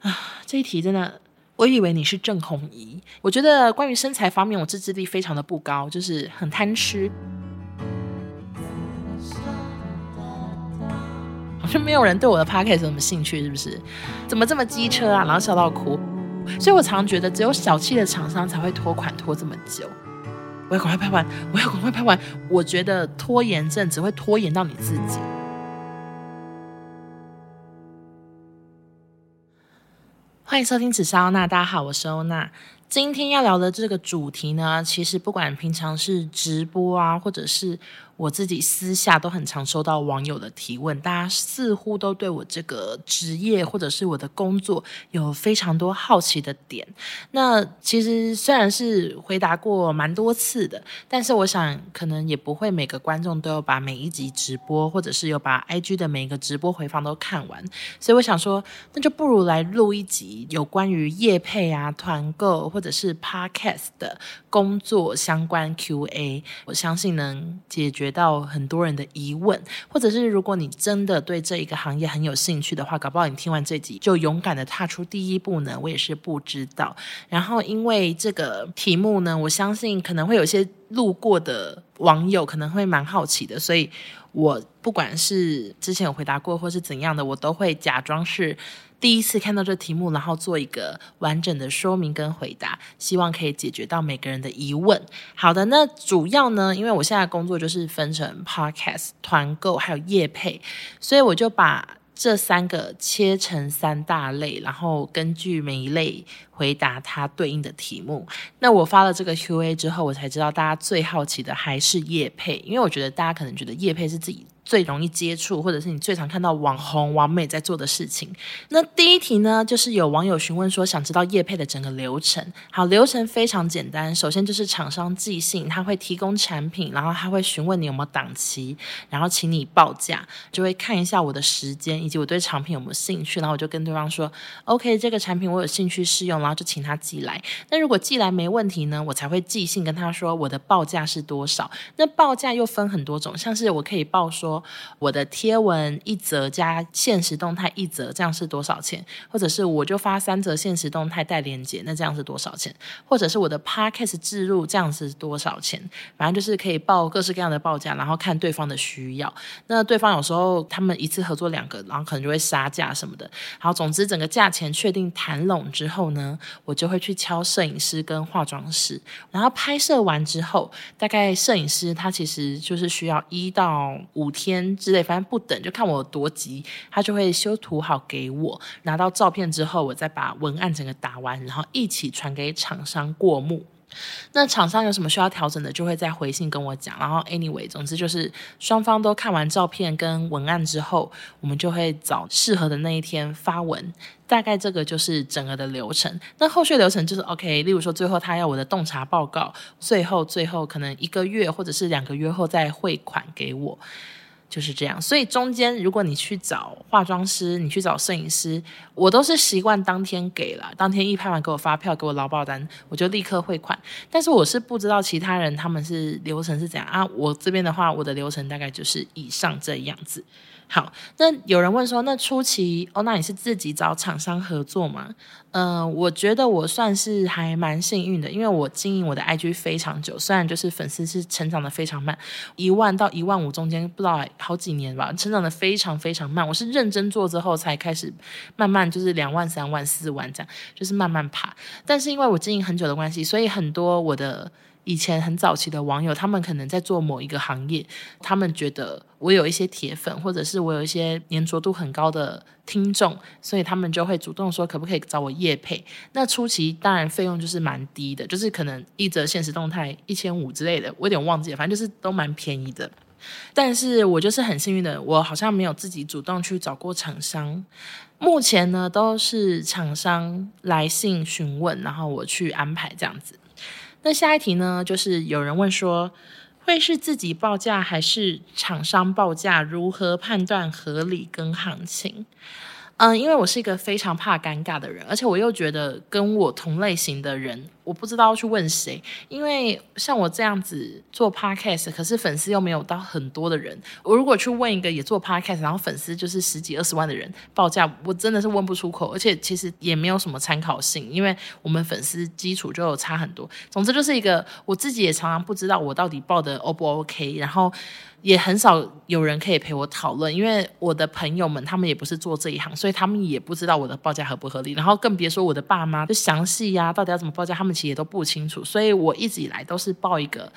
啊，这一题真的，我以为你是郑弘仪。我觉得关于身材方面，我自制力非常的不高，就是很贪吃。好像没有人对我的 podcast 有什么兴趣，是不是？怎么这么机车啊？然后笑到哭。所以我常觉得，只有小气的厂商才会拖款拖这么久。我要赶快拍完，我要赶快拍完。我觉得拖延症只会拖延到你自己。欢迎收听紫砂欧娜，大家好，我是欧娜。今天要聊的这个主题呢，其实不管平常是直播啊，或者是我自己私下都很常收到网友的提问，大家似乎都对我这个职业或者是我的工作有非常多好奇的点。那其实虽然是回答过蛮多次的，但是我想可能也不会每个观众都有把每一集直播，或者是有把 IG 的每一个直播回放都看完。所以我想说，那就不如来录一集有关于业配啊、团购或者是 Podcast 的工作相关 QA，我相信能解决到很多人的疑问，或者是如果你真的对这一个行业很有兴趣的话，搞不好你听完这集就勇敢的踏出第一步呢？我也是不知道。然后因为这个题目呢，我相信可能会有些路过的网友可能会蛮好奇的，所以我不管是之前有回答过或是怎样的，我都会假装是。第一次看到这题目，然后做一个完整的说明跟回答，希望可以解决到每个人的疑问。好的，那主要呢，因为我现在工作就是分成 Podcast、团购还有业配，所以我就把这三个切成三大类，然后根据每一类回答它对应的题目。那我发了这个 Q&A 之后，我才知道大家最好奇的还是业配，因为我觉得大家可能觉得业配是自己。最容易接触，或者是你最常看到网红、网美在做的事情。那第一题呢，就是有网友询问说，想知道业配的整个流程。好，流程非常简单，首先就是厂商寄信，他会提供产品，然后他会询问你有没有档期，然后请你报价，就会看一下我的时间以及我对产品有没有兴趣，然后我就跟对方说，OK，这个产品我有兴趣试用，然后就请他寄来。那如果寄来没问题呢，我才会寄信跟他说我的报价是多少。那报价又分很多种，像是我可以报说。我的贴文一则加限时动态一则，这样是多少钱？或者是我就发三则限时动态带链接，那这样是多少钱？或者是我的 Podcast 置入，这样是多少钱？反正就是可以报各式各样的报价，然后看对方的需要。那对方有时候他们一次合作两个，然后可能就会杀价什么的。好，总之整个价钱确定谈拢之后呢，我就会去敲摄影师跟化妆师，然后拍摄完之后，大概摄影师他其实就是需要一到五天。天之类，反正不等，就看我多急，他就会修图好给我。拿到照片之后，我再把文案整个打完，然后一起传给厂商过目。那厂商有什么需要调整的，就会再回信跟我讲。然后，anyway，总之就是双方都看完照片跟文案之后，我们就会找适合的那一天发文。大概这个就是整个的流程。那后续流程就是 OK。例如说，最后他要我的洞察报告，最后最后可能一个月或者是两个月后再汇款给我。就是这样，所以中间如果你去找化妆师，你去找摄影师，我都是习惯当天给了，当天一拍完给我发票，给我劳保单，我就立刻汇款。但是我是不知道其他人他们是流程是怎样啊？我这边的话，我的流程大概就是以上这样子。好，那有人问说，那初期哦，那你是自己找厂商合作吗？嗯、呃，我觉得我算是还蛮幸运的，因为我经营我的 IG 非常久，虽然就是粉丝是成长的非常慢，一万到一万五中间不知道好几年吧，成长的非常非常慢。我是认真做之后才开始慢慢就是两万、三万、四万这样，就是慢慢爬。但是因为我经营很久的关系，所以很多我的。以前很早期的网友，他们可能在做某一个行业，他们觉得我有一些铁粉，或者是我有一些黏着度很高的听众，所以他们就会主动说可不可以找我业配。那初期当然费用就是蛮低的，就是可能一则现实动态一千五之类的，我有点忘记了，反正就是都蛮便宜的。但是我就是很幸运的，我好像没有自己主动去找过厂商，目前呢都是厂商来信询问，然后我去安排这样子。那下一题呢，就是有人问说，会是自己报价还是厂商报价？如何判断合理跟行情？嗯，因为我是一个非常怕尴尬的人，而且我又觉得跟我同类型的人，我不知道要去问谁，因为像我这样子做 podcast，可是粉丝又没有到很多的人。我如果去问一个也做 podcast，然后粉丝就是十几二十万的人报价，我真的是问不出口，而且其实也没有什么参考性，因为我们粉丝基础就有差很多。总之就是一个我自己也常常不知道我到底报的 O 不 OK，然后。也很少有人可以陪我讨论，因为我的朋友们他们也不是做这一行，所以他们也不知道我的报价合不合理。然后更别说我的爸妈，就详细呀，到底要怎么报价，他们其实也都不清楚。所以我一直以来都是报一个。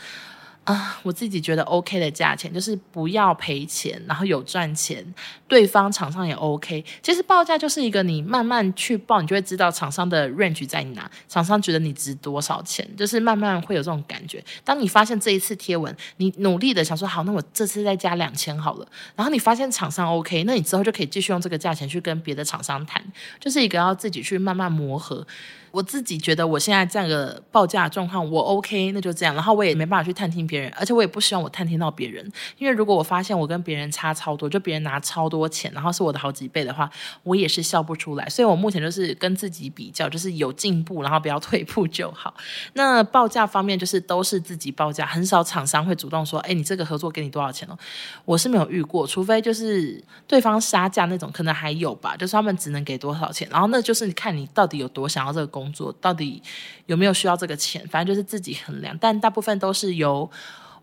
啊，我自己觉得 OK 的价钱，就是不要赔钱，然后有赚钱，对方厂商也 OK。其实报价就是一个你慢慢去报，你就会知道厂商的 range 在哪，厂商觉得你值多少钱，就是慢慢会有这种感觉。当你发现这一次贴文，你努力的想说好，那我这次再加两千好了，然后你发现厂商 OK，那你之后就可以继续用这个价钱去跟别的厂商谈，就是一个要自己去慢慢磨合。我自己觉得我现在这样的报价状况，我 OK，那就这样。然后我也没办法去探听别人，而且我也不希望我探听到别人，因为如果我发现我跟别人差超多，就别人拿超多钱，然后是我的好几倍的话，我也是笑不出来。所以我目前就是跟自己比较，就是有进步，然后不要退步就好。那报价方面就是都是自己报价，很少厂商会主动说，哎，你这个合作给你多少钱哦？我是没有遇过，除非就是对方杀价那种，可能还有吧，就是他们只能给多少钱，然后那就是你看你到底有多想要这个工。工作到底有没有需要这个钱？反正就是自己衡量，但大部分都是由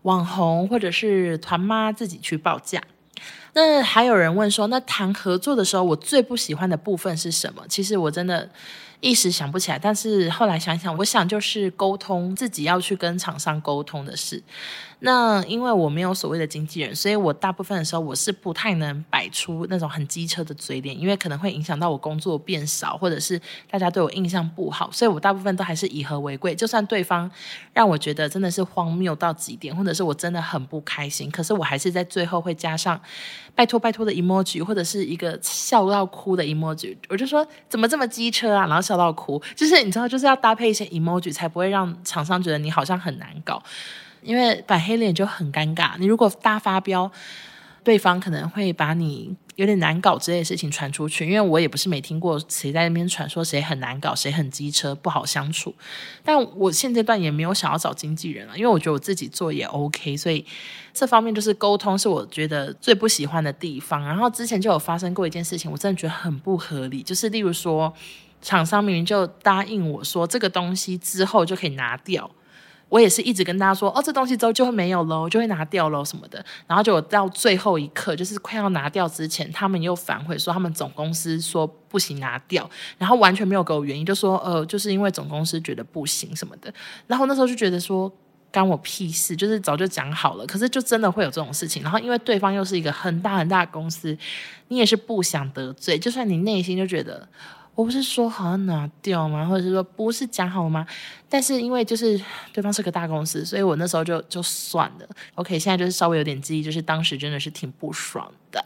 网红或者是团妈自己去报价。那还有人问说，那谈合作的时候，我最不喜欢的部分是什么？其实我真的一时想不起来，但是后来想想，我想就是沟通，自己要去跟厂商沟通的事。那因为我没有所谓的经纪人，所以我大部分的时候我是不太能摆出那种很机车的嘴脸，因为可能会影响到我工作变少，或者是大家对我印象不好，所以我大部分都还是以和为贵。就算对方让我觉得真的是荒谬到极点，或者是我真的很不开心，可是我还是在最后会加上拜托拜托的 emoji，或者是一个笑到哭的 emoji。我就说怎么这么机车啊，然后笑到哭，就是你知道，就是要搭配一些 emoji，才不会让厂商觉得你好像很难搞。因为摆黑脸就很尴尬，你如果大发飙，对方可能会把你有点难搞之类的事情传出去。因为我也不是没听过谁在那边传说谁很难搞，谁很机车不好相处。但我现阶段也没有想要找经纪人了，因为我觉得我自己做也 OK，所以这方面就是沟通是我觉得最不喜欢的地方。然后之前就有发生过一件事情，我真的觉得很不合理，就是例如说厂商明明就答应我说这个东西之后就可以拿掉。我也是一直跟大家说，哦，这东西之后就会没有喽，就会拿掉喽什么的。然后就到最后一刻，就是快要拿掉之前，他们又反悔说他们总公司说不行拿掉，然后完全没有给我原因，就说呃，就是因为总公司觉得不行什么的。然后那时候就觉得说，干我屁事，就是早就讲好了。可是就真的会有这种事情。然后因为对方又是一个很大很大的公司，你也是不想得罪，就算你内心就觉得。我不是说好要拿掉吗？或者是说不是讲好吗？但是因为就是对方是个大公司，所以我那时候就就算了。OK，现在就是稍微有点记忆，就是当时真的是挺不爽的。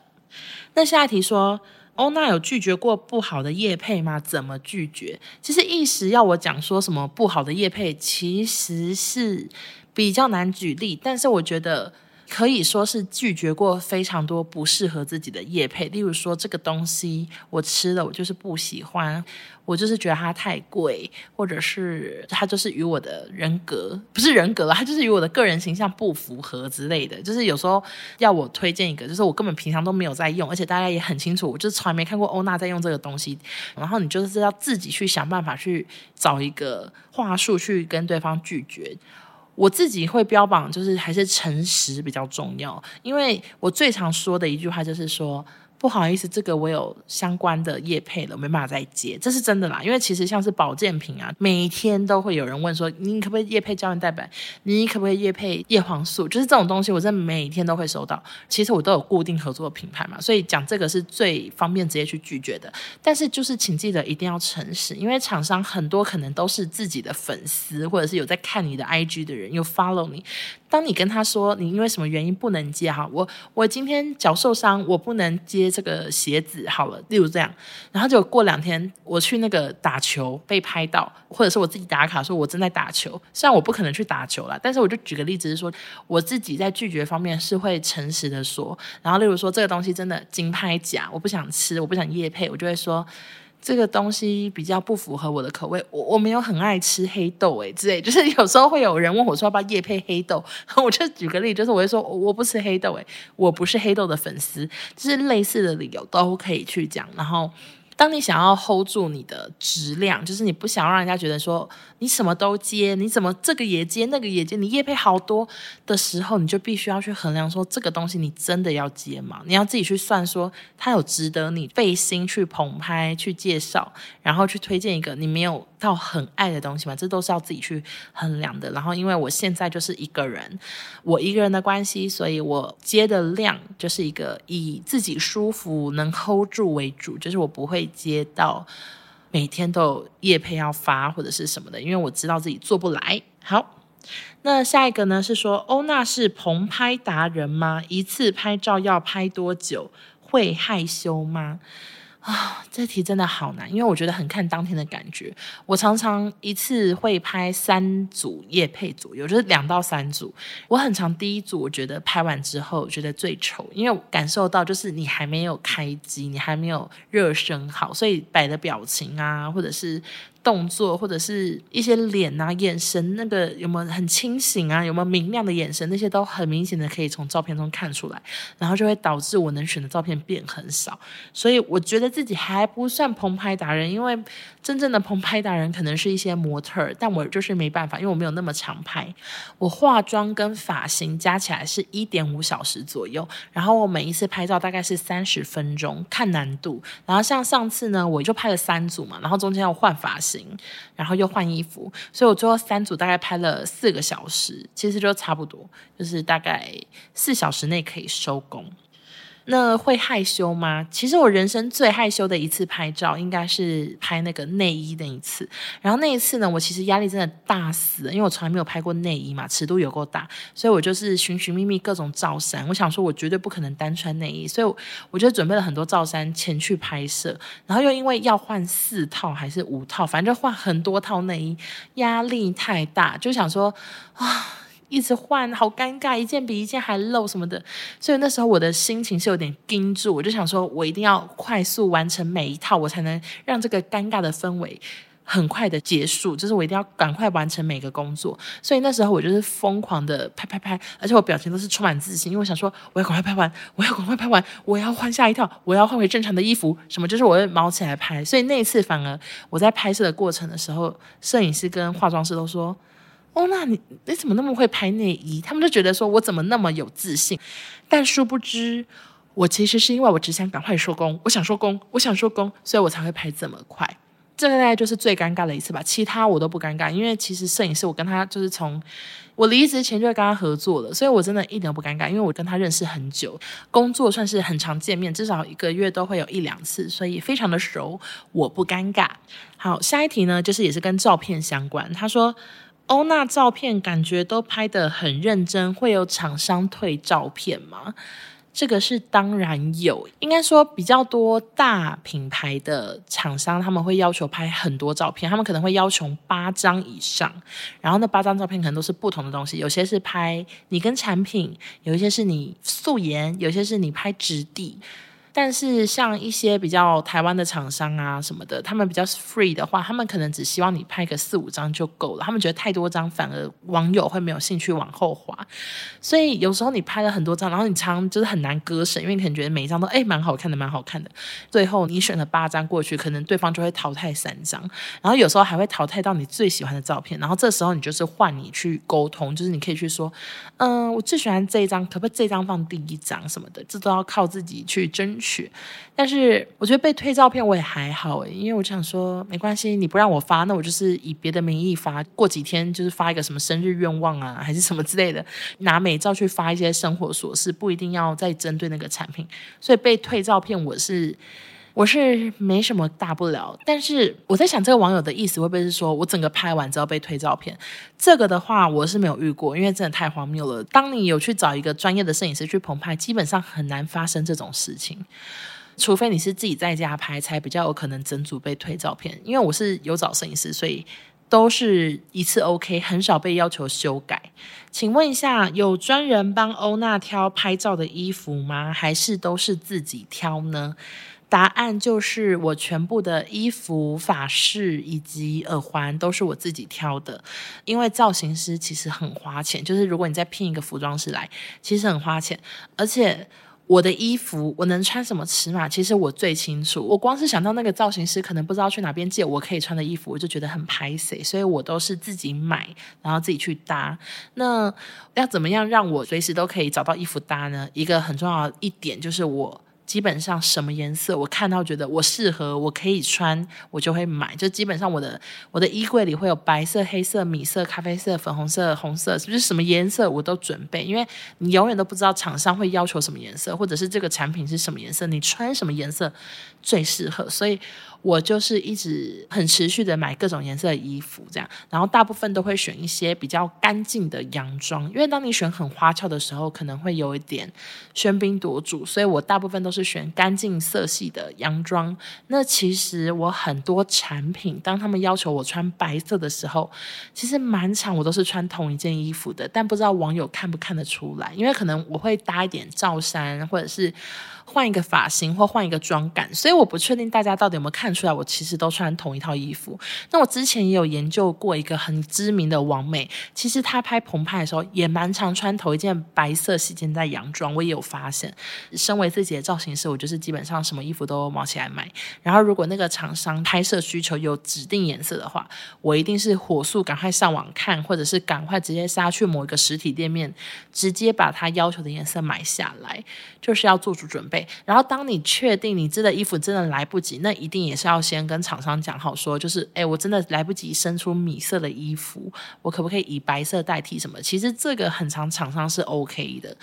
那下一题说，欧娜有拒绝过不好的业配吗？怎么拒绝？其实一时要我讲说什么不好的业配，其实是比较难举例，但是我觉得。可以说是拒绝过非常多不适合自己的业配，例如说这个东西我吃了，我就是不喜欢，我就是觉得它太贵，或者是它就是与我的人格不是人格了，它就是与我的个人形象不符合之类的。就是有时候要我推荐一个，就是我根本平常都没有在用，而且大家也很清楚，我就是从来没看过欧娜在用这个东西。然后你就是要自己去想办法去找一个话术去跟对方拒绝。我自己会标榜，就是还是诚实比较重要，因为我最常说的一句话就是说。不好意思，这个我有相关的业配了，没办法再接，这是真的啦。因为其实像是保健品啊，每天都会有人问说，你可不可以业配胶原蛋白？你可不可以业配叶黄素？就是这种东西，我真的每天都会收到。其实我都有固定合作的品牌嘛，所以讲这个是最方便直接去拒绝的。但是就是请记得一定要诚实，因为厂商很多可能都是自己的粉丝，或者是有在看你的 IG 的人，有 follow 你。当你跟他说你因为什么原因不能接哈，我我今天脚受伤，我不能接这个鞋子好了，例如这样，然后就过两天我去那个打球被拍到，或者是我自己打卡说我正在打球，虽然我不可能去打球了，但是我就举个例子是说，我自己在拒绝方面是会诚实的说，然后例如说这个东西真的金拍假，我不想吃，我不想夜配，我就会说。这个东西比较不符合我的口味，我我没有很爱吃黑豆诶之类，就是 有时候会有人问我说要不要叶配黑豆，我就举个例，就是我会说我不吃黑豆诶，我不是黑豆的粉丝，就是类似的理由都可以去讲，然后。当你想要 hold 住你的质量，就是你不想让人家觉得说你什么都接，你怎么这个也接，那个也接，你业配好多的时候，你就必须要去衡量说这个东西你真的要接吗？你要自己去算说它有值得你费心去捧拍、去介绍，然后去推荐一个你没有到很爱的东西吗？这都是要自己去衡量的。然后因为我现在就是一个人，我一个人的关系，所以我接的量就是一个以自己舒服能 hold 住为主，就是我不会。接到每天都有业配要发或者是什么的，因为我知道自己做不来。好，那下一个呢是说，欧娜是棚拍达人吗？一次拍照要拍多久？会害羞吗？啊，这题真的好难，因为我觉得很看当天的感觉。我常常一次会拍三组夜配左右，就是两到三组。我很常第一组，我觉得拍完之后觉得最丑，因为感受到就是你还没有开机，你还没有热身好，所以摆的表情啊，或者是。动作或者是一些脸啊、眼神，那个有没有很清醒啊？有没有明亮的眼神？那些都很明显的可以从照片中看出来，然后就会导致我能选的照片变很少。所以我觉得自己还不算棚拍达人，因为真正的棚拍达人可能是一些模特，但我就是没办法，因为我没有那么常拍。我化妆跟发型加起来是一点五小时左右，然后我每一次拍照大概是三十分钟，看难度。然后像上次呢，我就拍了三组嘛，然后中间要换发型。然后又换衣服，所以我最后三组大概拍了四个小时，其实就差不多，就是大概四小时内可以收工。那会害羞吗？其实我人生最害羞的一次拍照，应该是拍那个内衣那一次。然后那一次呢，我其实压力真的大死了，因为我从来没有拍过内衣嘛，尺度有够大，所以我就是寻寻觅觅各种罩衫。我想说，我绝对不可能单穿内衣，所以我，就准备了很多罩衫前去拍摄。然后又因为要换四套还是五套，反正就换很多套内衣，压力太大，就想说啊。一直换，好尴尬，一件比一件还漏什么的，所以那时候我的心情是有点盯住，我就想说，我一定要快速完成每一套，我才能让这个尴尬的氛围很快的结束，就是我一定要赶快完成每个工作，所以那时候我就是疯狂的拍拍拍，而且我表情都是充满自信，因为我想说，我要赶快拍完，我要赶快拍完，我要换下一套，我要换回正常的衣服，什么就是我会卯起来拍，所以那一次反而我在拍摄的过程的时候，摄影师跟化妆师都说。哦，那你你怎么那么会拍内衣？他们就觉得说我怎么那么有自信，但殊不知，我其实是因为我只想赶快收工，我想收工，我想收工，所以我才会拍这么快。这个大概就是最尴尬的一次吧，其他我都不尴尬，因为其实摄影师我跟他就是从我离职前就会跟他合作了，所以我真的一点都不尴尬，因为我跟他认识很久，工作算是很常见面，至少一个月都会有一两次，所以非常的熟，我不尴尬。好，下一题呢，就是也是跟照片相关，他说。欧娜照片感觉都拍得很认真，会有厂商退照片吗？这个是当然有，应该说比较多大品牌的厂商他们会要求拍很多照片，他们可能会要求八张以上，然后那八张照片可能都是不同的东西，有些是拍你跟产品，有一些是你素颜，有些是你拍质地。但是像一些比较台湾的厂商啊什么的，他们比较 free 的话，他们可能只希望你拍个四五张就够了。他们觉得太多张反而网友会没有兴趣往后滑。所以有时候你拍了很多张，然后你常就是很难割舍，因为你可能觉得每一张都诶蛮好看的，蛮好看的。最后你选了八张过去，可能对方就会淘汰三张，然后有时候还会淘汰到你最喜欢的照片。然后这时候你就是换你去沟通，就是你可以去说，嗯、我最喜欢这一张，可不可以这张放第一张什么的？这都要靠自己去争。去，但是我觉得被退照片我也还好，因为我想说没关系，你不让我发，那我就是以别的名义发，过几天就是发一个什么生日愿望啊，还是什么之类的，拿美照去发一些生活琐事，不一定要再针对那个产品，所以被退照片我是我是没什么大不了。但是我在想，这个网友的意思会不会是说我整个拍完之后被退照片？这个的话我是没有遇过，因为真的太荒谬了。当你有去找一个专业的摄影师去棚拍，基本上很难发生这种事情，除非你是自己在家拍，才比较有可能整组被退照片。因为我是有找摄影师，所以都是一次 OK，很少被要求修改。请问一下，有专人帮欧娜挑拍照的衣服吗？还是都是自己挑呢？答案就是我全部的衣服、发饰以及耳环都是我自己挑的，因为造型师其实很花钱，就是如果你再聘一个服装师来，其实很花钱，而且。我的衣服我能穿什么尺码？其实我最清楚。我光是想到那个造型师可能不知道去哪边借我可以穿的衣服，我就觉得很拍谢，所以我都是自己买，然后自己去搭。那要怎么样让我随时都可以找到衣服搭呢？一个很重要的一点就是我。基本上什么颜色我看到觉得我适合，我可以穿，我就会买。就基本上我的我的衣柜里会有白色、黑色、米色、咖啡色、粉红色、红色，是不是什么颜色我都准备？因为你永远都不知道厂商会要求什么颜色，或者是这个产品是什么颜色，你穿什么颜色最适合，所以。我就是一直很持续的买各种颜色的衣服，这样，然后大部分都会选一些比较干净的洋装，因为当你选很花俏的时候，可能会有一点喧宾夺主，所以我大部分都是选干净色系的洋装。那其实我很多产品，当他们要求我穿白色的时候，其实满场我都是穿同一件衣服的，但不知道网友看不看得出来，因为可能我会搭一点罩衫，或者是。换一个发型或换一个妆感，所以我不确定大家到底有没有看出来，我其实都穿同一套衣服。那我之前也有研究过一个很知名的网美，其实她拍澎湃的时候也蛮常穿同一件白色细肩带洋装。我也有发现，身为自己的造型师，我就是基本上什么衣服都毛起来买。然后如果那个厂商拍摄需求有指定颜色的话，我一定是火速赶快上网看，或者是赶快直接杀去某一个实体店面，直接把他要求的颜色买下来，就是要做足准备。然后，当你确定你织的衣服真的来不及，那一定也是要先跟厂商讲好，说就是，哎，我真的来不及生出米色的衣服，我可不可以以白色代替什么？其实这个很常厂商是 OK 的，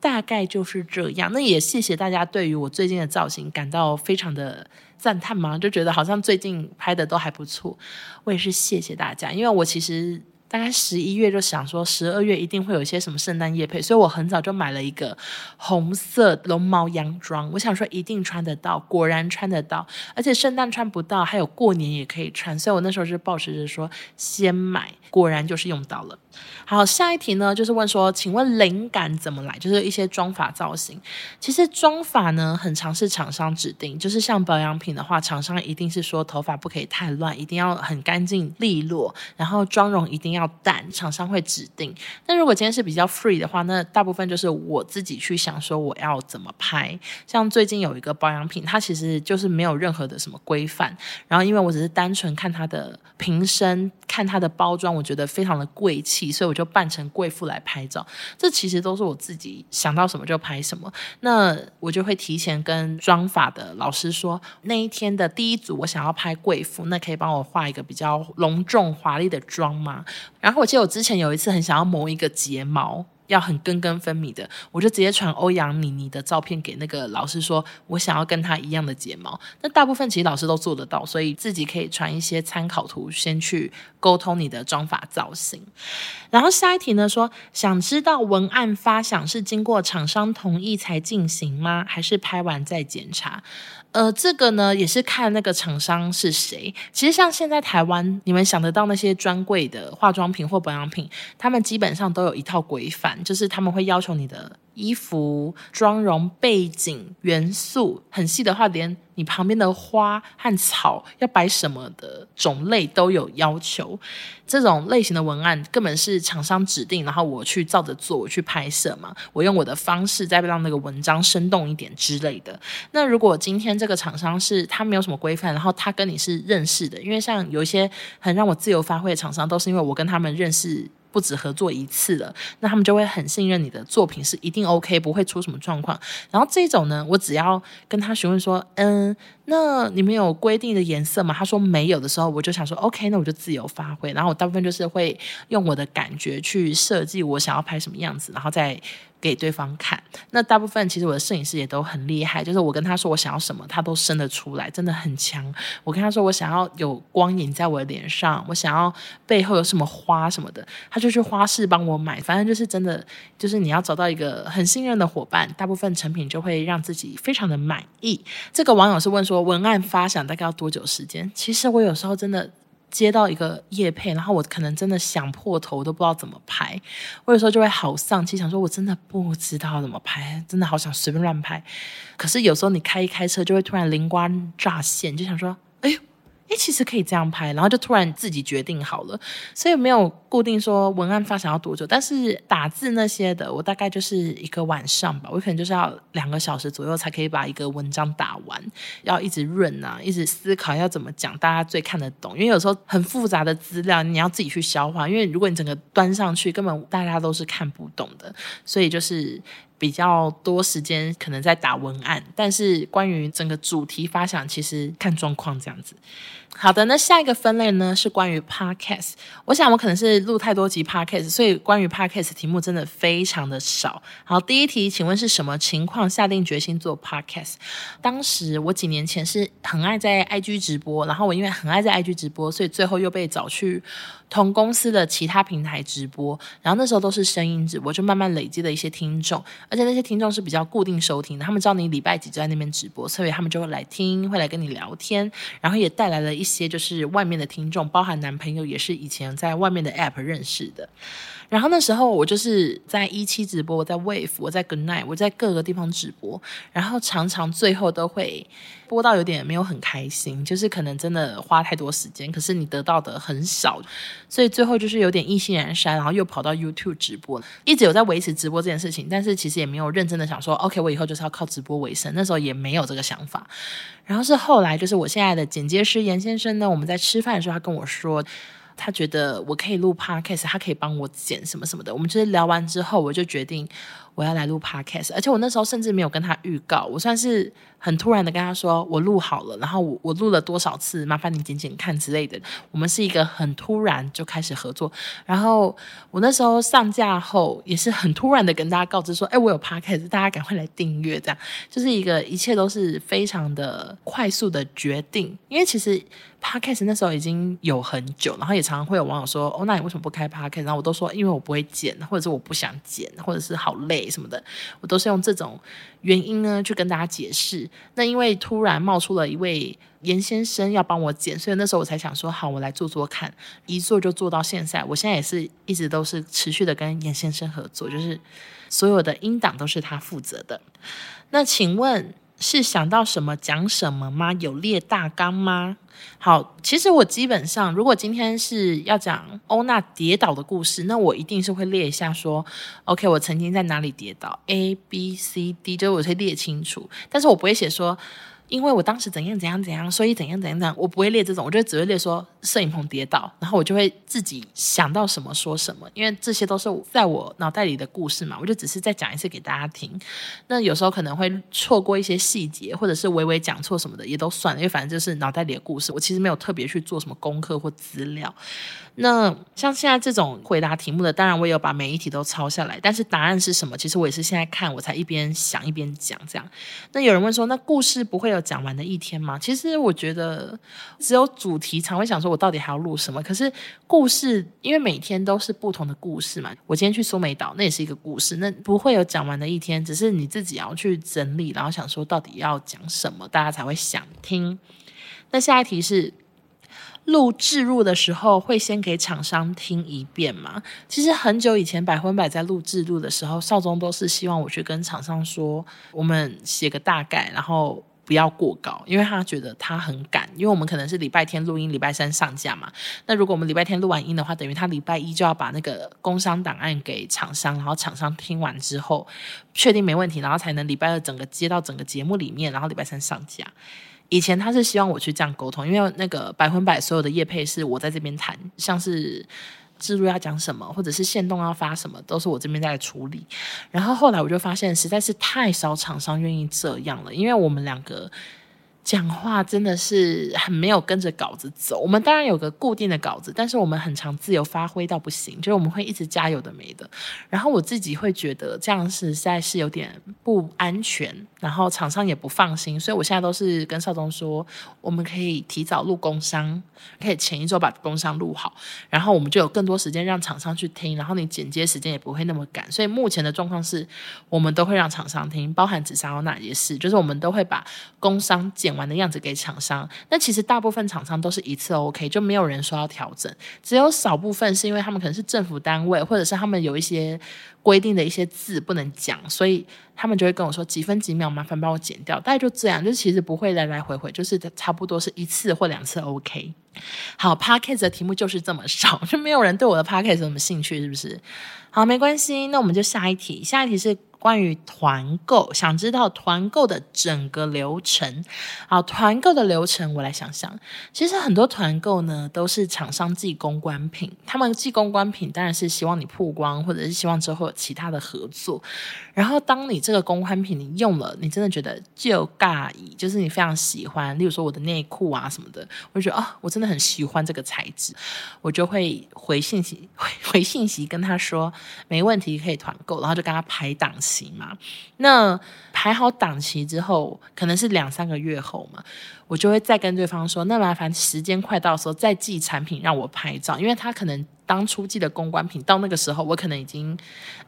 大概就是这样。那也谢谢大家对于我最近的造型感到非常的赞叹嘛，就觉得好像最近拍的都还不错。我也是谢谢大家，因为我其实。大概十一月就想说，十二月一定会有一些什么圣诞夜配，所以我很早就买了一个红色绒毛洋装。我想说一定穿得到，果然穿得到，而且圣诞穿不到，还有过年也可以穿。所以我那时候就抱持着说先买，果然就是用到了。好，下一题呢，就是问说，请问灵感怎么来？就是一些妆法造型。其实妆法呢，很常是厂商指定，就是像保养品的话，厂商一定是说头发不可以太乱，一定要很干净利落，然后妆容一定要淡，厂商会指定。那如果今天是比较 free 的话，那大部分就是我自己去想说我要怎么拍。像最近有一个保养品，它其实就是没有任何的什么规范，然后因为我只是单纯看它的瓶身，看它的包装，我觉得非常的贵气，所以我。就扮成贵妇来拍照，这其实都是我自己想到什么就拍什么。那我就会提前跟妆法的老师说，那一天的第一组我想要拍贵妇，那可以帮我画一个比较隆重华丽的妆吗？然后我记得我之前有一次很想要磨一个睫毛。要很根根分明的，我就直接传欧阳妮妮的照片给那个老师，说我想要跟她一样的睫毛。那大部分其实老师都做得到，所以自己可以传一些参考图，先去沟通你的妆发造型。然后下一题呢，说想知道文案发想是经过厂商同意才进行吗？还是拍完再检查？呃，这个呢也是看那个厂商是谁。其实像现在台湾，你们想得到那些专柜的化妆品或保养品，他们基本上都有一套规范，就是他们会要求你的。衣服、妆容、背景、元素很细的话，连你旁边的花和草要摆什么的种类都有要求。这种类型的文案根本是厂商指定，然后我去照着做，我去拍摄嘛。我用我的方式再让那个文章生动一点之类的。那如果今天这个厂商是他没有什么规范，然后他跟你是认识的，因为像有一些很让我自由发挥的厂商，都是因为我跟他们认识。不止合作一次了，那他们就会很信任你的作品是一定 OK，不会出什么状况。然后这种呢，我只要跟他询问说，嗯，那你们有规定的颜色吗？他说没有的时候，我就想说 OK，那我就自由发挥。然后我大部分就是会用我的感觉去设计我想要拍什么样子，然后再。给对方看，那大部分其实我的摄影师也都很厉害，就是我跟他说我想要什么，他都生得出来，真的很强。我跟他说我想要有光影在我的脸上，我想要背后有什么花什么的，他就去花市帮我买。反正就是真的，就是你要找到一个很信任的伙伴，大部分成品就会让自己非常的满意。这个网友是问说，文案发想大概要多久时间？其实我有时候真的。接到一个夜配，然后我可能真的想破头，都不知道怎么拍。我有时候就会好丧气，想说我真的不知道怎么拍，真的好想随便乱拍。可是有时候你开一开车，就会突然灵光乍现，就想说，哎呦。其实可以这样拍，然后就突然自己决定好了，所以没有固定说文案发想要多久，但是打字那些的，我大概就是一个晚上吧，我可能就是要两个小时左右才可以把一个文章打完，要一直润啊，一直思考要怎么讲，大家最看得懂，因为有时候很复杂的资料你要自己去消化，因为如果你整个端上去，根本大家都是看不懂的，所以就是。比较多时间可能在打文案，但是关于整个主题发想，其实看状况这样子。好的，那下一个分类呢是关于 podcast。我想我可能是录太多集 podcast，所以关于 podcast 题目真的非常的少。好，第一题，请问是什么情况下定决心做 podcast？当时我几年前是很爱在 IG 直播，然后我因为很爱在 IG 直播，所以最后又被找去同公司的其他平台直播，然后那时候都是声音直播，就慢慢累积了一些听众，而且那些听众是比较固定收听的，他们知道你礼拜几就在那边直播，所以他们就会来听，会来跟你聊天，然后也带来了一些就是外面的听众，包含男朋友也是以前在外面的 App 认识的。然后那时候我就是在一期直播，我在 Wave，我在 Good Night，我在各个地方直播，然后常常最后都会播到有点没有很开心，就是可能真的花太多时间，可是你得到的很少，所以最后就是有点意兴阑珊，然后又跑到 YouTube 直播，一直有在维持直播这件事情，但是其实也没有认真的想说，OK，我以后就是要靠直播为生，那时候也没有这个想法。然后是后来就是我现在的剪接师严先生呢，我们在吃饭的时候，他跟我说。他觉得我可以录 podcast，他可以帮我剪什么什么的。我们就是聊完之后，我就决定我要来录 podcast，而且我那时候甚至没有跟他预告，我算是。很突然的跟他说，我录好了，然后我我录了多少次，麻烦你剪剪看之类的。我们是一个很突然就开始合作，然后我那时候上架后也是很突然的跟大家告知说，哎，我有 podcast，大家赶快来订阅，这样就是一个一切都是非常的快速的决定。因为其实 podcast 那时候已经有很久，然后也常常会有网友说，哦，那你为什么不开 podcast？然后我都说，因为我不会剪，或者是我不想剪，或者是好累什么的，我都是用这种原因呢去跟大家解释。那因为突然冒出了一位严先生要帮我剪，所以那时候我才想说好，我来做做看，一做就做到现在。我现在也是一直都是持续的跟严先生合作，就是所有的音档都是他负责的。那请问是想到什么讲什么吗？有列大纲吗？好，其实我基本上如果今天是要讲欧娜跌倒的故事，那我一定是会列一下说，OK，我曾经在哪里跌倒，A B C D，就是我会列清楚，但是我不会写说。因为我当时怎样怎样怎样，所以怎样怎样怎样，我不会列这种，我就只会列说摄影棚跌倒，然后我就会自己想到什么说什么，因为这些都是在我脑袋里的故事嘛，我就只是再讲一次给大家听。那有时候可能会错过一些细节，或者是微微讲错什么的，也都算了，因为反正就是脑袋里的故事，我其实没有特别去做什么功课或资料。那像现在这种回答题目的，当然我也有把每一题都抄下来，但是答案是什么，其实我也是现在看我才一边想一边讲这样。那有人问说，那故事不会有讲完的一天吗？其实我觉得只有主题常会想说，我到底还要录什么？可是故事因为每天都是不同的故事嘛。我今天去苏梅岛，那也是一个故事，那不会有讲完的一天，只是你自己要去整理，然后想说到底要讲什么，大家才会想听。那下一题是。录置入的时候会先给厂商听一遍吗？其实很久以前百分百在录制入的时候，少宗都是希望我去跟厂商说，我们写个大概，然后不要过高，因为他觉得他很赶，因为我们可能是礼拜天录音，礼拜三上架嘛。那如果我们礼拜天录完音的话，等于他礼拜一就要把那个工商档案给厂商，然后厂商听完之后确定没问题，然后才能礼拜二整个接到整个节目里面，然后礼拜三上架。以前他是希望我去这样沟通，因为那个百分百所有的业配是我在这边谈，像是置入要讲什么，或者是限动要发什么，都是我这边在处理。然后后来我就发现，实在是太少厂商愿意这样了，因为我们两个。讲话真的是很没有跟着稿子走。我们当然有个固定的稿子，但是我们很常自由发挥到不行，就是我们会一直加有的没的。然后我自己会觉得这样实在是有点不安全，然后厂商也不放心，所以我现在都是跟少东说，我们可以提早录工商，可以前一周把工商录好，然后我们就有更多时间让厂商去听，然后你剪接时间也不会那么赶。所以目前的状况是，我们都会让厂商听，包含紫砂欧娜也是，就是我们都会把工商剪。完的样子给厂商。那其实大部分厂商都是一次 OK，就没有人说要调整，只有少部分是因为他们可能是政府单位，或者是他们有一些规定的一些字不能讲，所以他们就会跟我说几分几秒，麻烦帮我剪掉。大概就这样，就其实不会来来回回，就是差不多是一次或两次 OK。好，Podcast 的题目就是这么少，就没有人对我的 Podcast 有什么兴趣，是不是？好，没关系，那我们就下一题。下一题是关于团购，想知道团购的整个流程。好，团购的流程我来想想。其实很多团购呢，都是厂商寄公关品，他们寄公关品当然是希望你曝光，或者是希望之后有其他的合作。然后当你这个公关品你用了，你真的觉得就尬意，就是你非常喜欢，例如说我的内裤啊什么的，我就觉得啊，我真的很喜欢这个材质，我就会回信息回回信息跟他说。没问题，可以团购，然后就跟他排档期嘛。那排好档期之后，可能是两三个月后嘛，我就会再跟对方说，那麻烦时间快到的时候再寄产品让我拍照，因为他可能。当初寄的公关品到那个时候，我可能已经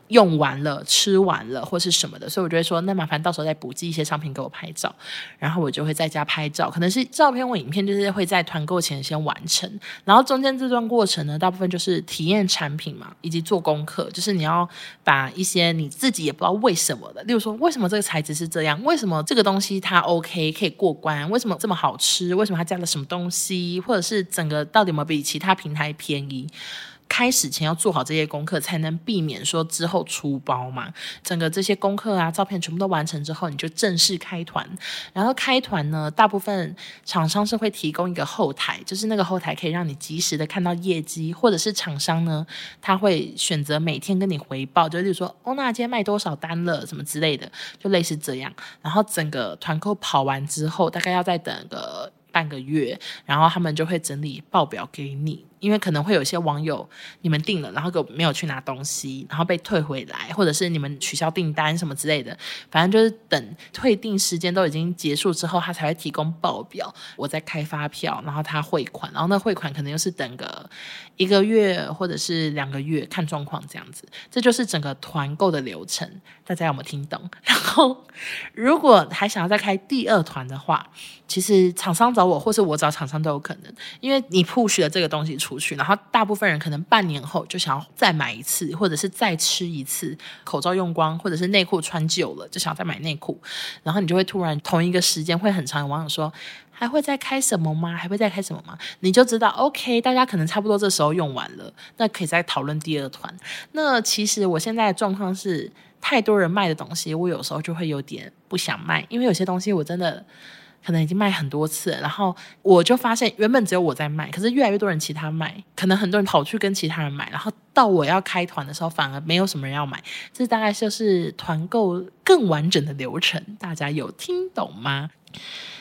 用完了、吃完了或是什么的，所以我就会说，那麻烦到时候再补寄一些商品给我拍照，然后我就会在家拍照，可能是照片或影片，就是会在团购前先完成，然后中间这段过程呢，大部分就是体验产品嘛，以及做功课，就是你要把一些你自己也不知道为什么的，例如说为什么这个材质是这样，为什么这个东西它 OK 可以过关，为什么这么好吃，为什么它加了什么东西，或者是整个到底有没有比 其他平台便宜。开始前要做好这些功课，才能避免说之后出包嘛。整个这些功课啊、照片全部都完成之后，你就正式开团。然后开团呢，大部分厂商是会提供一个后台，就是那个后台可以让你及时的看到业绩，或者是厂商呢，他会选择每天跟你回报，就例如说欧娜今天卖多少单了，什么之类的，就类似这样。然后整个团购跑完之后，大概要再等个半个月，然后他们就会整理报表给你。因为可能会有些网友，你们订了，然后给我没有去拿东西，然后被退回来，或者是你们取消订单什么之类的，反正就是等退订时间都已经结束之后，他才会提供报表，我再开发票，然后他汇款，然后那汇款可能又是等个一个月或者是两个月，看状况这样子，这就是整个团购的流程，大家有没有听懂？然后如果还想要再开第二团的话，其实厂商找我，或是我找厂商都有可能，因为你 push 了这个东西出去，然后大部分人可能半年后就想要再买一次，或者是再吃一次口罩用光，或者是内裤穿旧了就想再买内裤，然后你就会突然同一个时间会很长。网友说还会再开什么吗？还会再开什么吗？你就知道 OK，大家可能差不多这时候用完了，那可以再讨论第二团。那其实我现在的状况是，太多人卖的东西，我有时候就会有点不想卖，因为有些东西我真的。可能已经卖很多次，然后我就发现原本只有我在卖，可是越来越多人其他卖，可能很多人跑去跟其他人买，然后到我要开团的时候，反而没有什么人要买。这大概就是团购更完整的流程，大家有听懂吗？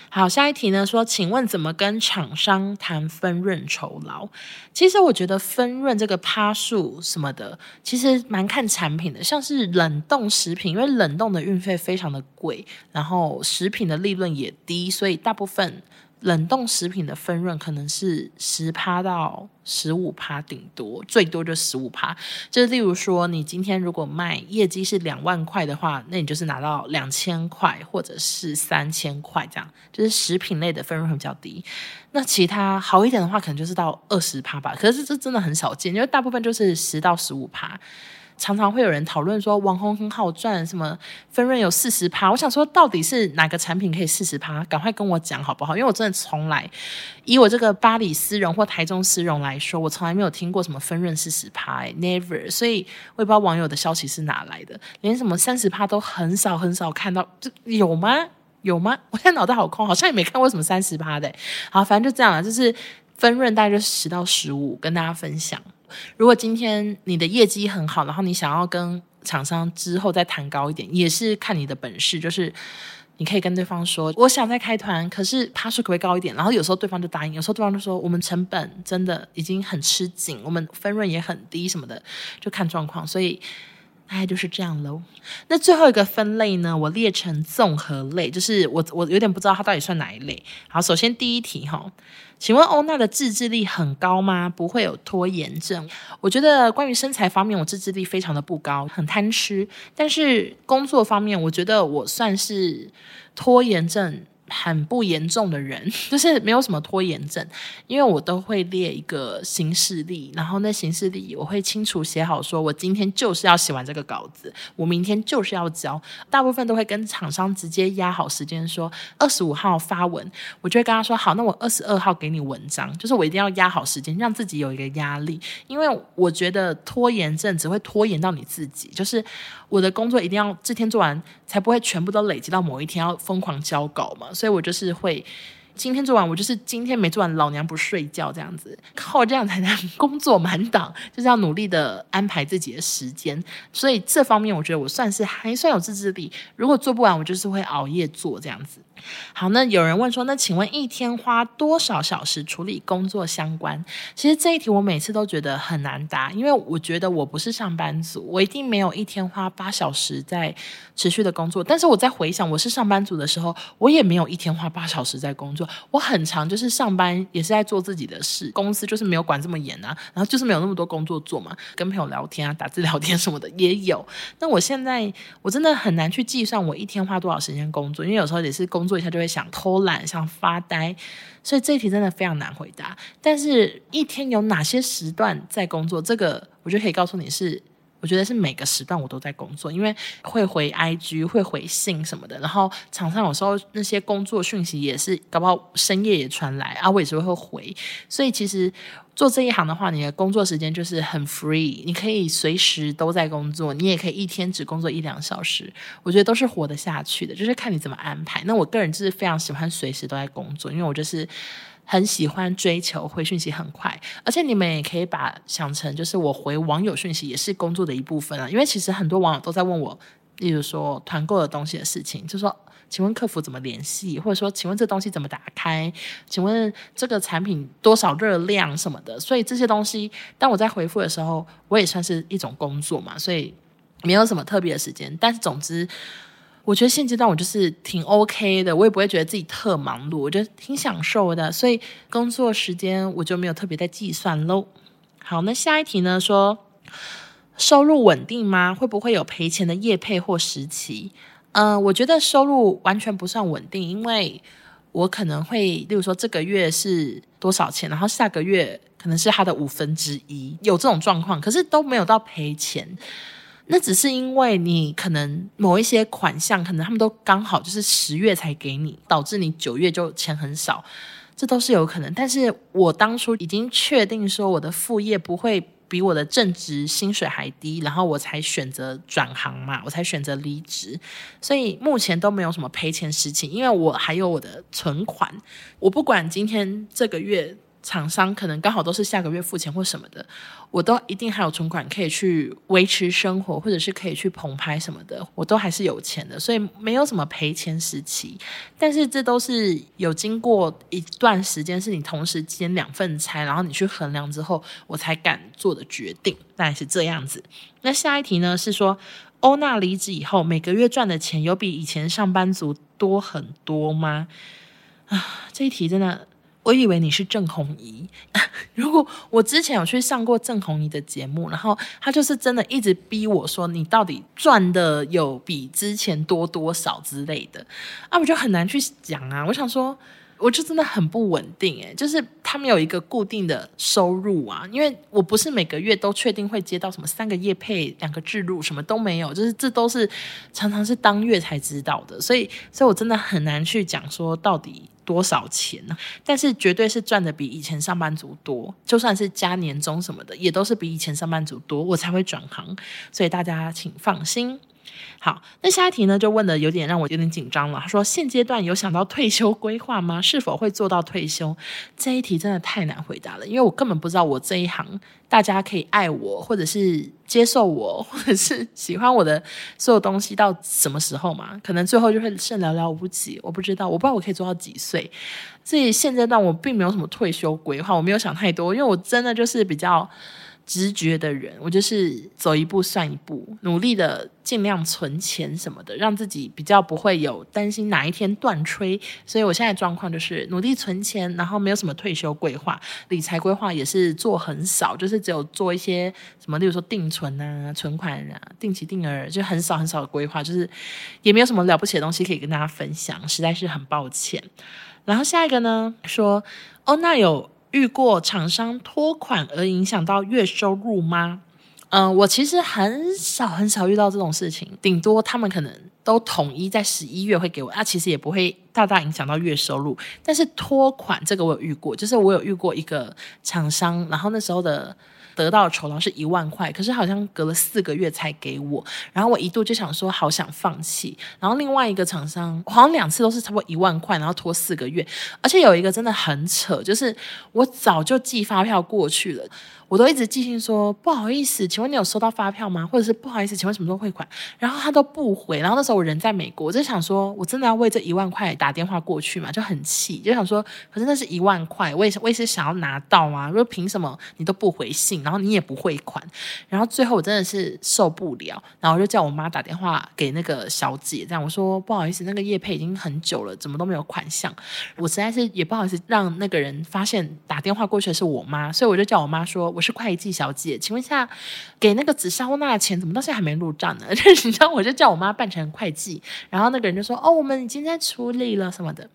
好，下一题呢？说，请问怎么跟厂商谈分润酬劳？其实我觉得分润这个趴数什么的，其实蛮看产品的。像是冷冻食品，因为冷冻的运费非常的贵，然后食品的利润也低，所以大部分。冷冻食品的分润可能是十趴到十五趴，顶多最多就十五趴。就是例如说，你今天如果卖业绩是两万块的话，那你就是拿到两千块或者是三千块这样。就是食品类的分润会比较低。那其他好一点的话，可能就是到二十趴吧。可是这真的很少见，因为大部分就是十到十五趴。常常会有人讨论说网红很好赚，什么分润有四十趴。我想说，到底是哪个产品可以四十趴？赶快跟我讲好不好？因为我真的从来以我这个巴黎丝绒或台中丝绒来说，我从来没有听过什么分润四十趴，never。所以我也不知道网友的消息是哪来的，连什么三十趴都很少很少看到，这有吗？有吗？我现在脑袋好空，好像也没看过什么三十趴的。好，反正就这样了，就是分润大概就十到十五，跟大家分享。如果今天你的业绩很好，然后你想要跟厂商之后再谈高一点，也是看你的本事。就是你可以跟对方说，我想再开团，可是趴数可不可以高一点？然后有时候对方就答应，有时候对方就说，我们成本真的已经很吃紧，我们分润也很低什么的，就看状况。所以大概就是这样喽。那最后一个分类呢，我列成综合类，就是我我有点不知道它到底算哪一类。好，首先第一题哈。请问欧娜的自制力很高吗？不会有拖延症？我觉得关于身材方面，我自制力非常的不高，很贪吃。但是工作方面，我觉得我算是拖延症很不严重的人，就是没有什么拖延症，因为我都会列一个行事历，然后那行事历我会清楚写好，说我今天就是要写完这个稿子，我明天就是要交，大部分都会跟厂商直接压好时间，说二十五号发文，我就会跟他说好，那我二十二号给你文章，就是我一定要压好时间，让自己有一个压力，因为我觉得拖延症只会拖延到你自己，就是我的工作一定要这天做完，才不会全部都累积到某一天要疯狂交稿嘛。所以我就是会今天做完，我就是今天没做完，老娘不睡觉这样子，靠这样才能 工作满档，就是要努力的安排自己的时间。所以这方面我觉得我算是还算有自制力。如果做不完，我就是会熬夜做这样子。好，那有人问说，那请问一天花多少小时处理工作相关？其实这一题我每次都觉得很难答，因为我觉得我不是上班族，我一定没有一天花八小时在持续的工作。但是我在回想我是上班族的时候，我也没有一天花八小时在工作。我很常就是上班也是在做自己的事，公司就是没有管这么严啊，然后就是没有那么多工作做嘛，跟朋友聊天啊、打字聊天什么的也有。那我现在我真的很难去计算我一天花多少时间工作，因为有时候也是工作一下就会想偷懒、想发呆，所以这一题真的非常难回答。但是一天有哪些时段在工作，这个我就可以告诉你是，我觉得是每个时段我都在工作，因为会回 IG、会回信什么的，然后厂商有时候那些工作讯息也是搞不好深夜也传来啊，我也是会回，所以其实。做这一行的话，你的工作时间就是很 free，你可以随时都在工作，你也可以一天只工作一两小时，我觉得都是活得下去的，就是看你怎么安排。那我个人就是非常喜欢随时都在工作，因为我就是很喜欢追求回讯息很快，而且你们也可以把想成就是我回网友讯息也是工作的一部分啊，因为其实很多网友都在问我，例如说团购的东西的事情，就说。请问客服怎么联系？或者说，请问这东西怎么打开？请问这个产品多少热量什么的？所以这些东西，当我在回复的时候，我也算是一种工作嘛，所以没有什么特别的时间。但是总之，我觉得现阶段我就是挺 OK 的，我也不会觉得自己特忙碌，我觉得挺享受的。所以工作时间我就没有特别在计算喽。好，那下一题呢？说收入稳定吗？会不会有赔钱的业配或时期？嗯、我觉得收入完全不算稳定，因为我可能会，例如说这个月是多少钱，然后下个月可能是它的五分之一，有这种状况，可是都没有到赔钱。那只是因为你可能某一些款项，可能他们都刚好就是十月才给你，导致你九月就钱很少，这都是有可能。但是我当初已经确定说我的副业不会。比我的正职薪水还低，然后我才选择转行嘛，我才选择离职，所以目前都没有什么赔钱事情，因为我还有我的存款，我不管今天这个月。厂商可能刚好都是下个月付钱或什么的，我都一定还有存款可以去维持生活，或者是可以去棚拍什么的，我都还是有钱的，所以没有什么赔钱时期。但是这都是有经过一段时间，是你同时兼两份差，然后你去衡量之后，我才敢做的决定，大概是这样子。那下一题呢？是说欧娜离职以后，每个月赚的钱有比以前上班族多很多吗？啊，这一题真的。我以为你是郑红怡，如果我之前有去上过郑红怡的节目，然后他就是真的一直逼我说，你到底赚的有比之前多多少之类的，啊，我就很难去讲啊。我想说，我就真的很不稳定诶，就是他们有一个固定的收入啊，因为我不是每个月都确定会接到什么三个业配、两个置入，什么都没有，就是这都是常常是当月才知道的，所以，所以我真的很难去讲说到底。多少钱呢？但是绝对是赚的比以前上班族多，就算是加年终什么的，也都是比以前上班族多，我才会转行。所以大家请放心。好，那下一题呢，就问的有点让我有点紧张了。他说：现阶段有想到退休规划吗？是否会做到退休？这一题真的太难回答了，因为我根本不知道我这一行大家可以爱我，或者是接受我，或者是喜欢我的所有东西到什么时候嘛？可能最后就会剩寥寥无几。我不知道，我不知道我可以做到几岁。所以现阶段我并没有什么退休规划，我没有想太多，因为我真的就是比较。直觉的人，我就是走一步算一步，努力的尽量存钱什么的，让自己比较不会有担心哪一天断炊。所以我现在状况就是努力存钱，然后没有什么退休规划，理财规划也是做很少，就是只有做一些什么，例如说定存啊、存款啊、定期定额，就很少很少的规划，就是也没有什么了不起的东西可以跟大家分享，实在是很抱歉。然后下一个呢，说哦，那有。遇过厂商拖款而影响到月收入吗？嗯、我其实很少很少遇到这种事情，顶多他们可能都统一在十一月会给我，那，其实也不会大大影响到月收入。但是拖款这个我有遇过，就是我有遇过一个厂商，然后那时候的。得到的酬劳是一万块，可是好像隔了四个月才给我，然后我一度就想说好想放弃。然后另外一个厂商好像两次都是差不多一万块，然后拖四个月，而且有一个真的很扯，就是我早就寄发票过去了。我都一直寄信说不好意思，请问你有收到发票吗？或者是不好意思，请问什么时候汇款？然后他都不回。然后那时候我人在美国，我就想说，我真的要为这一万块打电话过去嘛？就很气，就想说，可是那是一万块，我也是我也是想要拿到啊。说凭什么你都不回信，然后你也不汇款？然后最后我真的是受不了，然后就叫我妈打电话给那个小姐，这样我说不好意思，那个叶配已经很久了，怎么都没有款项？我实在是也不好意思让那个人发现打电话过去的是我妈，所以我就叫我妈说。我是会计小姐，请问一下，给那个紫砂欧娜的钱怎么到现在还没入账呢？你知道，我就叫我妈扮成会计，然后那个人就说：“哦，我们已经在处理了什么的。”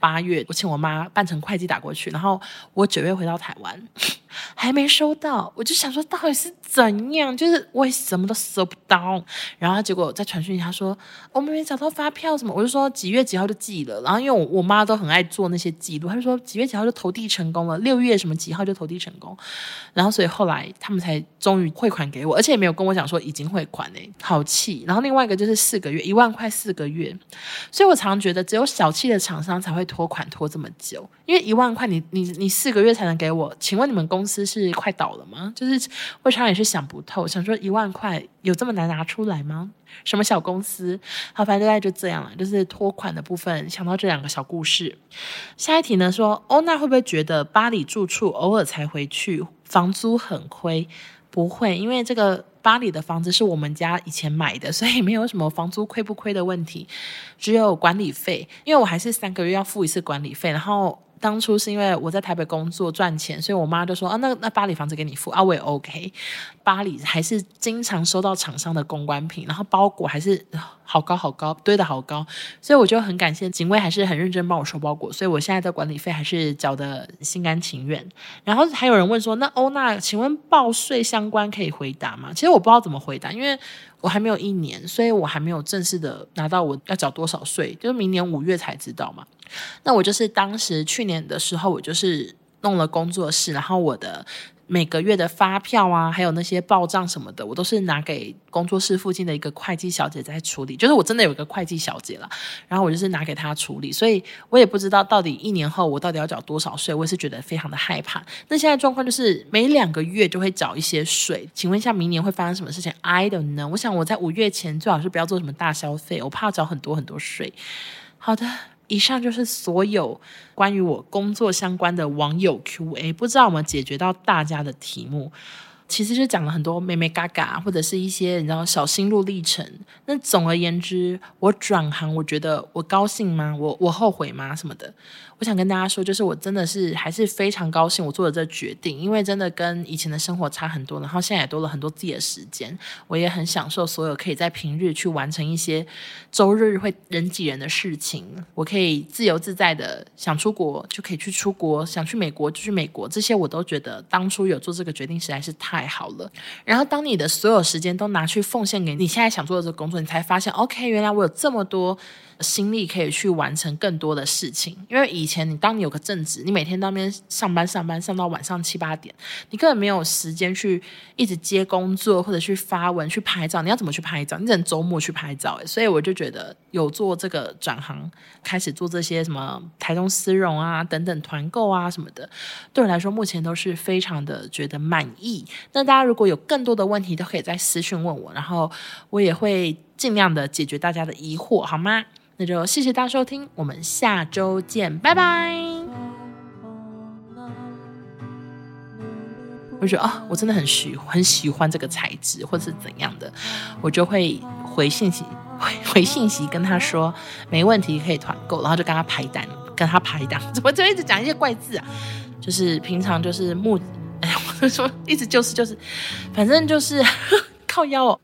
八月，我请我妈扮成会计打过去，然后我九月回到台湾，还没收到，我就想说到底是怎样，就是我什么都收不到，然后结果在传讯他说我们没找到发票什么，我就说几月几号就寄了，然后因为我我妈都很爱做那些记录，他就说几月几号就投递成功了，六月什么几号就投递成功，然后所以后来他们才终于汇款给我，而且也没有跟我讲说已经汇款嘞，好气。然后另外一个就是四个月一万块四个月，所以我常常觉得只有小气的厂商才会拖款拖这么久，因为一万块你你你四个月才能给我，请问你们公司是快倒了吗？就是我常常也是想不透，想说一万块有这么难拿出来吗？什么小公司？好，反正大概就这样了，就是拖款的部分。想到这两个小故事，下一题呢说欧娜会不会觉得巴黎住处偶尔才回去，房租很亏？不会，因为这个。巴黎的房子是我们家以前买的，所以没有什么房租亏不亏的问题，只有管理费，因为我还是三个月要付一次管理费，然后。当初是因为我在台北工作赚钱，所以我妈就说啊，那那巴黎房子给你付啊，我也 OK。巴黎还是经常收到厂商的公关品，然后包裹还是好高好高，堆得好高，所以我就很感谢警卫还是很认真帮我收包裹，所以我现在的管理费还是缴得心甘情愿。然后还有人问说，那欧娜，请问报税相关可以回答吗？其实我不知道怎么回答，因为我还没有一年，所以我还没有正式的拿到我要缴多少税，就是明年五月才知道嘛。那我就是当时去年的时候，我就是弄了工作室，然后我的每个月的发票啊，还有那些报账什么的，我都是拿给工作室附近的一个会计小姐在处理。就是我真的有一个会计小姐了，然后我就是拿给她处理，所以我也不知道到底一年后我到底要缴多少税，我也是觉得非常的害怕。那现在状况就是每两个月就会缴一些税，请问一下明年会发生什么事情？I don't know。我想我在五月前最好是不要做什么大消费，我怕缴很多很多税。好的。以上就是所有关于我工作相关的网友 Q&A，不知道我们解决到大家的题目。其实就讲了很多妹妹嘎嘎，或者是一些你知道小心路历程。那总而言之，我转行，我觉得我高兴吗？我我后悔吗？什么的？我想跟大家说，就是我真的是还是非常高兴我做了这决定，因为真的跟以前的生活差很多，然后现在也多了很多自己的时间。我也很享受所有可以在平日去完成一些周日会人挤人的事情。我可以自由自在的想出国就可以去出国，想去美国就去美国。这些我都觉得当初有做这个决定实在是太。太好了，然后当你的所有时间都拿去奉献给你现在想做的这个工作，你才发现，OK，原来我有这么多。心力可以去完成更多的事情，因为以前你当你有个正职，你每天当面上班上班上到晚上七八点，你根本没有时间去一直接工作或者去发文去拍照。你要怎么去拍照？你只能周末去拍照。所以我就觉得有做这个转行，开始做这些什么台中丝绒啊等等团购啊什么的，对我来说目前都是非常的觉得满意。那大家如果有更多的问题，都可以在私讯问我，然后我也会尽量的解决大家的疑惑，好吗？那就谢谢大家收听，我们下周见，拜拜。我觉得啊、我真的很喜很喜欢这个材质，或是怎样的，我就会回信息回回信息跟他说没问题，可以团购，然后就跟他排单，跟他排单，怎么就一直讲一些怪字啊？就是平常就是木，说一直就是就是，反正就是 靠腰、哦。